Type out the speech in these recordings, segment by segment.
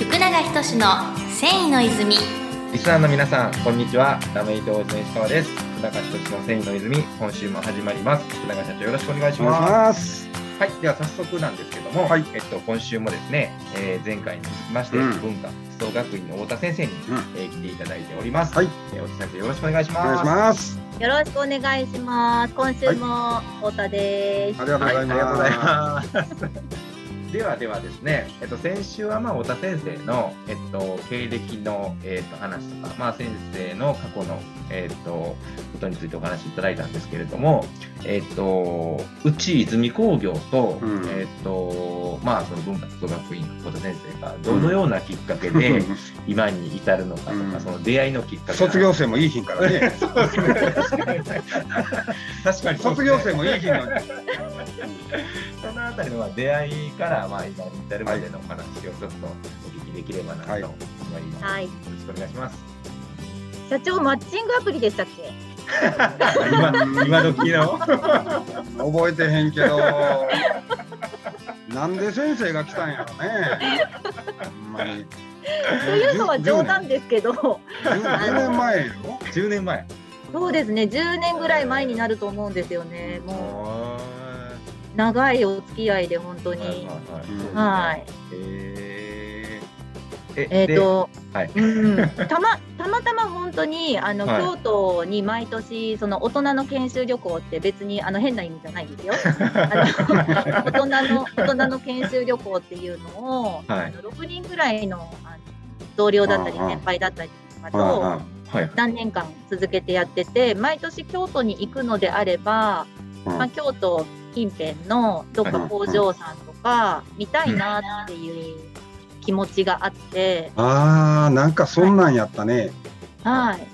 福永仁の繊維の泉リスナーの皆さん、こんにちは。ラメイト王子の石川です。福永仁の繊維の泉、今週も始まります。福永社長、よろしくお願いしお願いしまます。す。はい、では早速なんですけども、はいえっと、今週もですね、えー前回に続きまして、うん文化基礎学院の太田先生に、うんえー来ていただいております。はい、えー太田先生、よろしくお願いします。お願いします。よろしくお願いします今週も太田です、ありがとうございます。はい、ではではですね、えっと、先週はまあ太田先生の、えっと、経歴の、えっと、話とか、まあ、先生の過去の、えっと、ことについてお話しいただいたんですけれども、えっと、うち泉工業と、うん。えっと、まあ、その文化基礎学院の太田先生がどのようなきっかけで今に至るのかとか、うん。その出会いのきっかけ卒業生もいい日からね。そうですね確かに。卒業生もいい日なのに。そのあたりのまあ出会いからまあ今に至るまでのお話をちょっとお聞きできればなと思います。はいよろしくお願いします。社長マッチングアプリでしたっけ 今今時の？覚えてへんけど。なんで先生が来たんやろね。ほんまに。というのは冗談ですけど10 10年前よ。10年前。そうですね10年ぐらい前になると思うんですよねもう長いお付き合いで本当に。はいはいはい。えー。えっ、でと、はい。うん、たまたまたま本当にあの、はい。京都に毎年その大人の研修旅行って別にあの変な意味じゃないですよ。あの大人の大人の研修旅行っていうのを、はい。あの6人ぐらいのあの同僚だったり先輩だったりとかとはい。何年間続けてやってて毎年京都に行くのであれば、うん。まあ、京都近辺のどっか工場さんとか見たいなっていう気持ちがあって、ああ、なんかそんなんやったね。はい。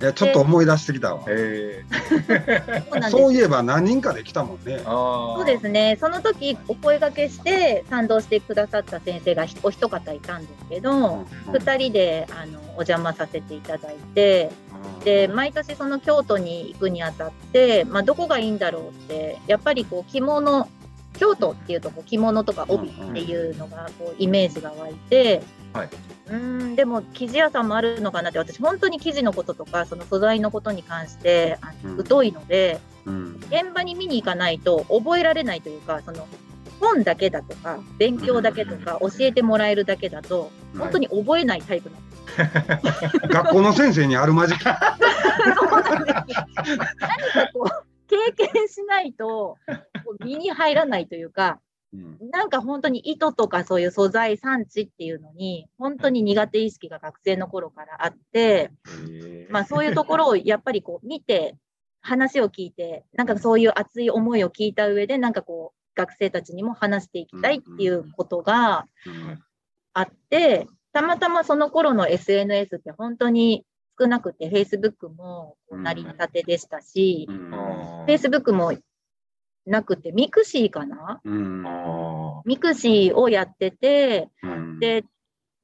いや、ちょっと思い出してきたわ。えそうなんです。そういえば何人かで来たもんね。そうですね、その時お声掛けして賛同してくださった先生がひお一方いたんですけど、うん2人であのお邪魔させていただいて、で毎年その京都に行くにあたって、まあ、どこがいいんだろうって、やっぱりこう着物、京都っていうとこう着物とか帯っていうのがこうイメージが湧いて、はい。うーんでも生地屋さんもあるのかなって、私、本当に生地のこととか、その素材のことに関してあのうん。疎いので。うん。現場に見に行かないと覚えられないというかその本だけだとか勉強だけとか教えてもらえるだけだとうん本当に覚えないタイプなんです、学校の先生にあるまじき。そうなんですよ。何かこう経験しないとこう身に入らないというかうん。なんか本当に糸とかそういう素材産地っていうのに本当に苦手意識が学生の頃からあって、え。ーまあ、そういうところをやっぱりこう見て話を聞いてなんかそういう熱い思いを聞いた上でなんかこう学生たちにも話していきたいっていうことがうん。あってたまたまその頃の SNS って本当に少なくて Facebook も成り立てでしたし、Facebook もなくて mixi かな？うん。あ mixi をやっててうん。で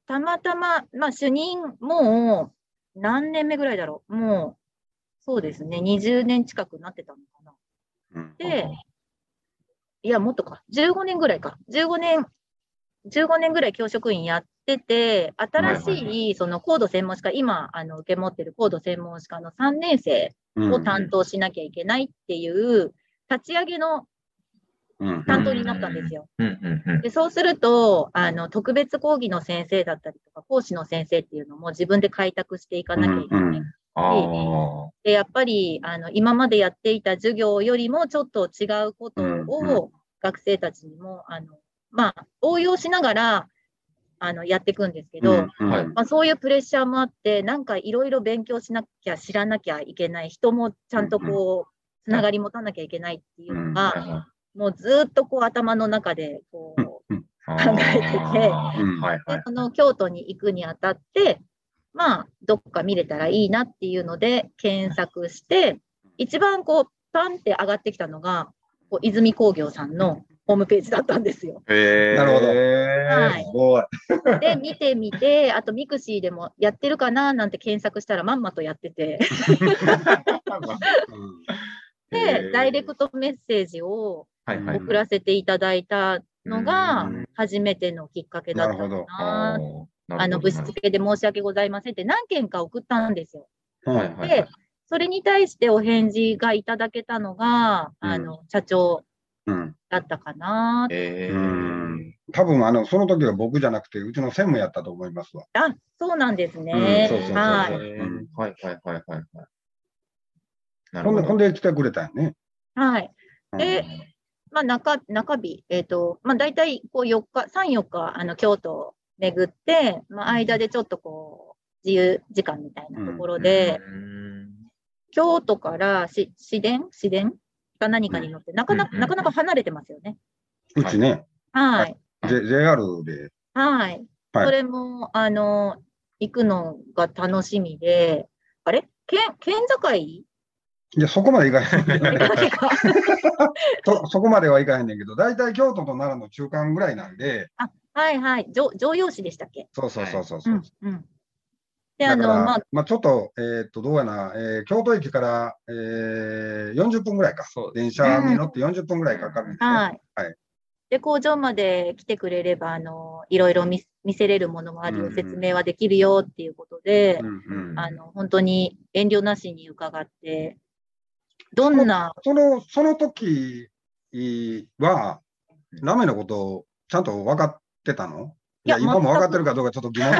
たまたま、まあ、主任もう何年目ぐらいだろう？もうそうですね20年近くなってたのかな。うん。で、いや、もっとか、15年ぐらいか、15年、15年ぐらい教職員やってて、新しはいその高度専門士科、今、あの受け持ってる高度専門士科の3年生を担当しなきゃいけないっていう、立ち上げのうん担当になったんですよ。でそうするとあの、特別講義の先生だったりとか、講師の先生っていうのも自分で開拓していかなきゃいけない。うんうん。あでやっぱりあの今までやっていた授業よりもちょっと違うことを学生たちにも、あのまあ、応用しながらあのやっていくんですけど、うんはい。まあ、そういうプレッシャーもあってなんかいろいろ勉強しなきゃ知らなきゃいけない人もちゃんとこうつながり持たなきゃいけないっていうのが、もうずっとこう頭の中でこう、考えててでその京都に行くにあたって、まあ、どっか見れたらいいなっていうので検索して、一番こう、パンって上がってきたのが、こう泉工業さんのホームページだったんですよ。なるほどはいすごい。で、見てみて、あと mixi でもやってるかななんて検索したらまんまとやってて、で、ダイレクトメッセージをはいはい。送らせていただいたのがうん初めてのきっかけだったかなるほどな。あの、物質系で申し訳ございませんって何件か送ったんですよ。はいはいで、それに対してお返事がいただけたのが、うんあの、社長うん。だったかな。えうーん多分あの、その時は僕じゃなくて、うちの専務やったと思いますわ。あ、そうなんですね。はい。はいはいはいはいはい。なほんで、ほんで、で来てくれたよね。はい。うんでまあ、中、中日、えっ、と、まあ、大体、こう、4日、3、4日、あの、京都を巡って、まあ、間でちょっとこう、自由時間みたいなところで、うん京都からし市電？市電？か何かに乗って、なかなか、うんなかなか離れてますよね。うちね、はい。J- JR で、はい。はいそれも、あの、行くのが楽しみで、あれ？県、県境？いや、そこまで行かへんそ。そこまでは行かへんねんけど、大体京都と奈良の中間ぐらいなんで、はいはい。常常用紙でしたっけ？そうそうそうそうそう。うん。うん。で、あの、まあ、まあ、ちょっと、えーっと、どうやな、えー京都駅から、えー、40分ぐらいか。そう電車に乗って40分ぐらいかかるんですね。はい。はいで、工場まで来てくれれば、あの、いろいろ見見せれるものもあるよ、うんうん説明はできるよっていうことで、うんうんあの、本当に遠慮なしに伺って、どんな、その、その時は、ラメのことをちゃんと分かってたの？いや、今も分かってるかどうかちょっと疑問。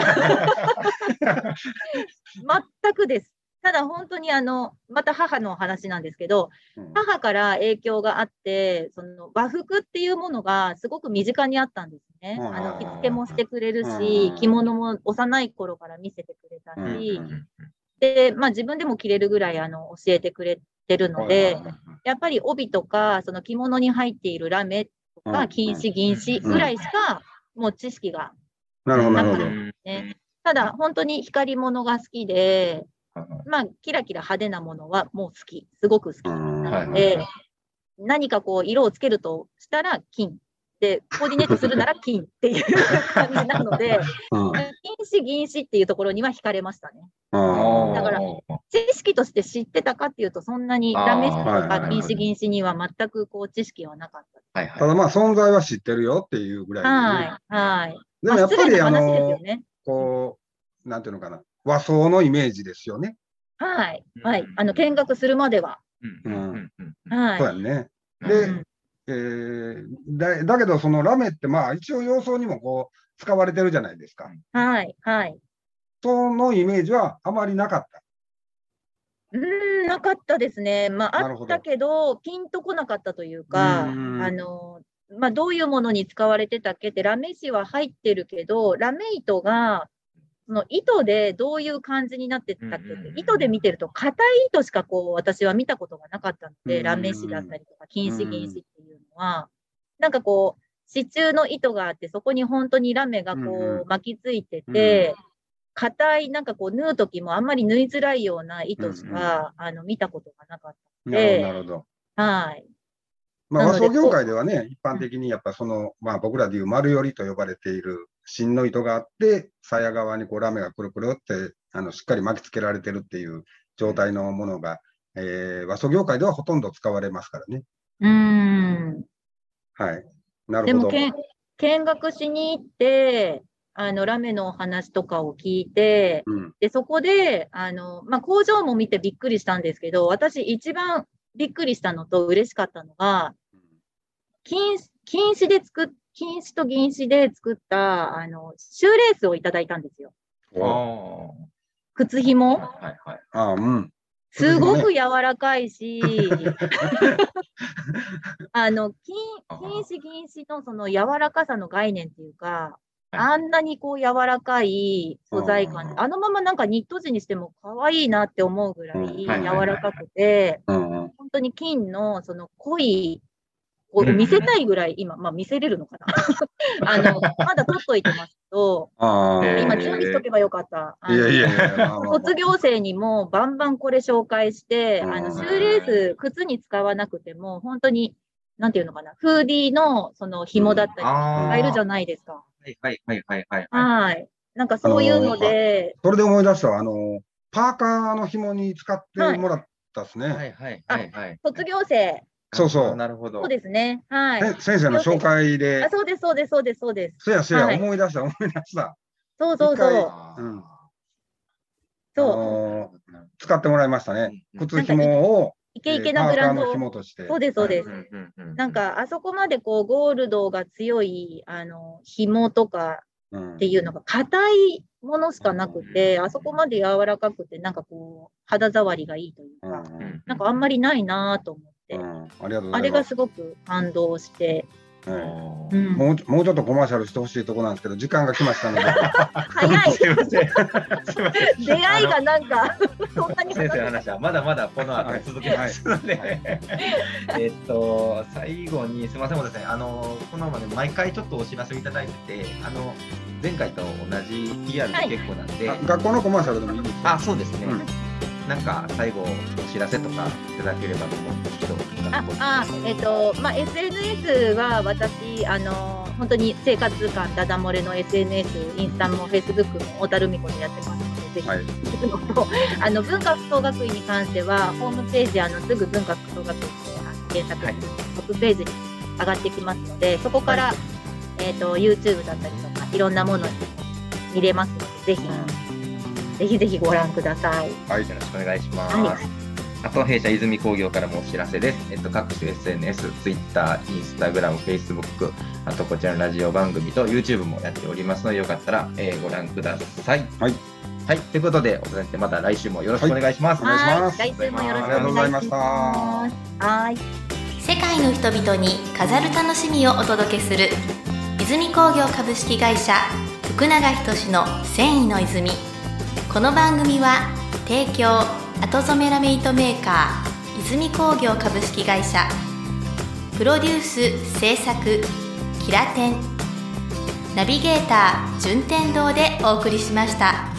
全くです。ただ本当にあの、また母の話なんですけど、うん。母から影響があって、その和服っていうものがすごく身近にあったんですね。うんあの着付けもしてくれるうしん、着物も幼い頃から見せてくれたうんしう、んで、まあ自分でも着れるぐらいあの教えてくれてるので、やっぱり帯とか、その着物に入っているラメとか、うん金糸、銀糸ぐらいしか、もう知識が。なるほど、なるほど。ねただ、本当に光り物が好きで、うんまあ、キラキラ派手なものはもう好き、すごく好きうんなはいので、何かこう、色をつけるとしたら金。で、コーディネートするなら金っていう 感じなので、うん金糸、銀糸っていうところには惹かれましたね。あだから知識として知ってたかっていうと、そんなにあーラメ式とはいはいはいか金糸、銀糸には全くこう知識はなかった。はいはい。ただまあ、存在は知ってるよっていうぐらいでね、はい、はい。でもやっぱり、あまあの、ね。こう、なんていうのかな、和装のイメージですよね。はい、はい。あの、見学するまでは。うんうんうんうんはい。そうやんね。うんでうんえーだだけど、そのラメって、まあ、一応洋装にもこう、使われてるじゃないですか。はい、はい。そのイメージはあまりなかった。うーん、なかったですね。まあ、あったけど、ピンとこなかったというか、うんあの、まあ、どういうものに使われてたっけって、ラメ紙は入ってるけど、ラメ糸が、その糸でどういう感じになってたっけって、糸で見てると、硬い糸しかこう、私は見たことがなかったので、うんラメ紙だったりとか、金糸、銀糸っていは、なんかこう、支柱の糸があって、そこに本当にラメがこうんうう巻きついてて、硬い、なんかこう、縫うときもあんまり縫いづらいような糸しか、あの、見たことがなかっなるほど、なるほど。た。はい。まあ、和装業界ではね、一般的にやっぱその、まあ、僕らでいう丸寄りと呼ばれている芯の糸があって、鞘側にこうラメがくるくるって、あの、しっかり巻きつけられてるっていう状態のものが、えー和装業界ではほとんど使われますからね。うーん。はい。なでも、るほど。見見学しに行って、あの、ラメのお話とかを聞いて、うん。で、そこで、あの、まあ、工場も見てびっくりしたんですけど、私一番びっくりしたのと嬉しかったのが、金、金糸で作っ、金糸と銀糸で作った、あの、シューレースをいただいたんですよ。あ靴紐？あ。はいはい。ああ、うん。すごく柔らかいし、あの、金、金糸、銀糸のその柔らかさの概念っていうか、はい。あんなにこう柔らかい素材感で、あのままなんかニット地にしても可愛いなって思うぐらうんい柔らかくて。本当に金のその濃い、こううん見せたいぐらい、今、まあ見せれるのかな。あの、まだ取っといてますけど、ああ。えー今準備しとけばよかった。いやいや卒業生にもバンバンこれ紹介して、うんあの、シューレース、靴に使わなくても、本当に、なんていうのかな、フーディーのその紐だったり。使えるじゃないですか。はいはいはいはいはい。はい。なんかそういうので、それで思い出したわあの、パーカーの紐に使ってもらったですね。はいはいはいはい。卒業生、そうそうあなるほど。そうですね。はい。せ先生の紹介であ、そうです、そうです、そうです、そうです。そやそや、はい思い出した、思い出した。そうそうそう。うんあそう。の使ってもらいましたね。うん靴紐を、イケイケなブランドをえーパーカーの紐として。そうです、そうです。うんうんうんなんか、あそこまでこう、ゴールドが強い、あの、紐とかうんっていうのが硬いものしかなくて、あそこまで柔らかくて、なんかこう、肌触りがいいというか、うんうんなんかあんまりないなぁと思って、うん。ありがとうござあいます。れがすごく感動して、はいうん。もうちょもうちょっとコマーシャルしてほしいところなんですけど、時間が来ましたので、早い。すいません。出会いがなんか、そんなに。先生の話話はまだまだこの後続けますので、はい。えっと最後にすみませんもうですねあのこのままで毎回ちょっとお知らせいただいててあの前回と同じ PR で結構なんで、あ学校のコマーシャルでもいいですよ。あそうですね、うんなんか最後お知らせとかいただければと思うんですけど。ああえっ、と、まあ、SNS は私、あの、本当に生活感ダダ漏れの SNS、インスタもフェイスブックも小樽美子でやってますので、ぜひ、はい。あの、文化服装学院に関しては、ホームページ、あの、すぐ文化服装学院で検索トップページに上がってきますので、そこから、えっ、と、YouTube だったりとか、いろんなものに見れますので、ぜひ、ぜひぜひご覧ください。はいよろしくお願いします。はいあと弊社泉工業からもお知らせです。えっと、各種 SNS、Twitter、Instagram、Facebook、あとこちらのラジオ番組と YouTube もやっておりますので、よかったら、えーご覧ください。はい。はい。ということで、お先生また来週もよろしくお願いします。お願いしますはい、来週もよろしくお願いします。ありがとうございましたはい。世界の人々に飾る楽しみをお届けする泉工業株式会社福永仁の繊維の泉この番組は提供後染めラメイトメーカー泉工業株式会社プロデュース制作キラテンナビゲーター順天堂でお送りしました。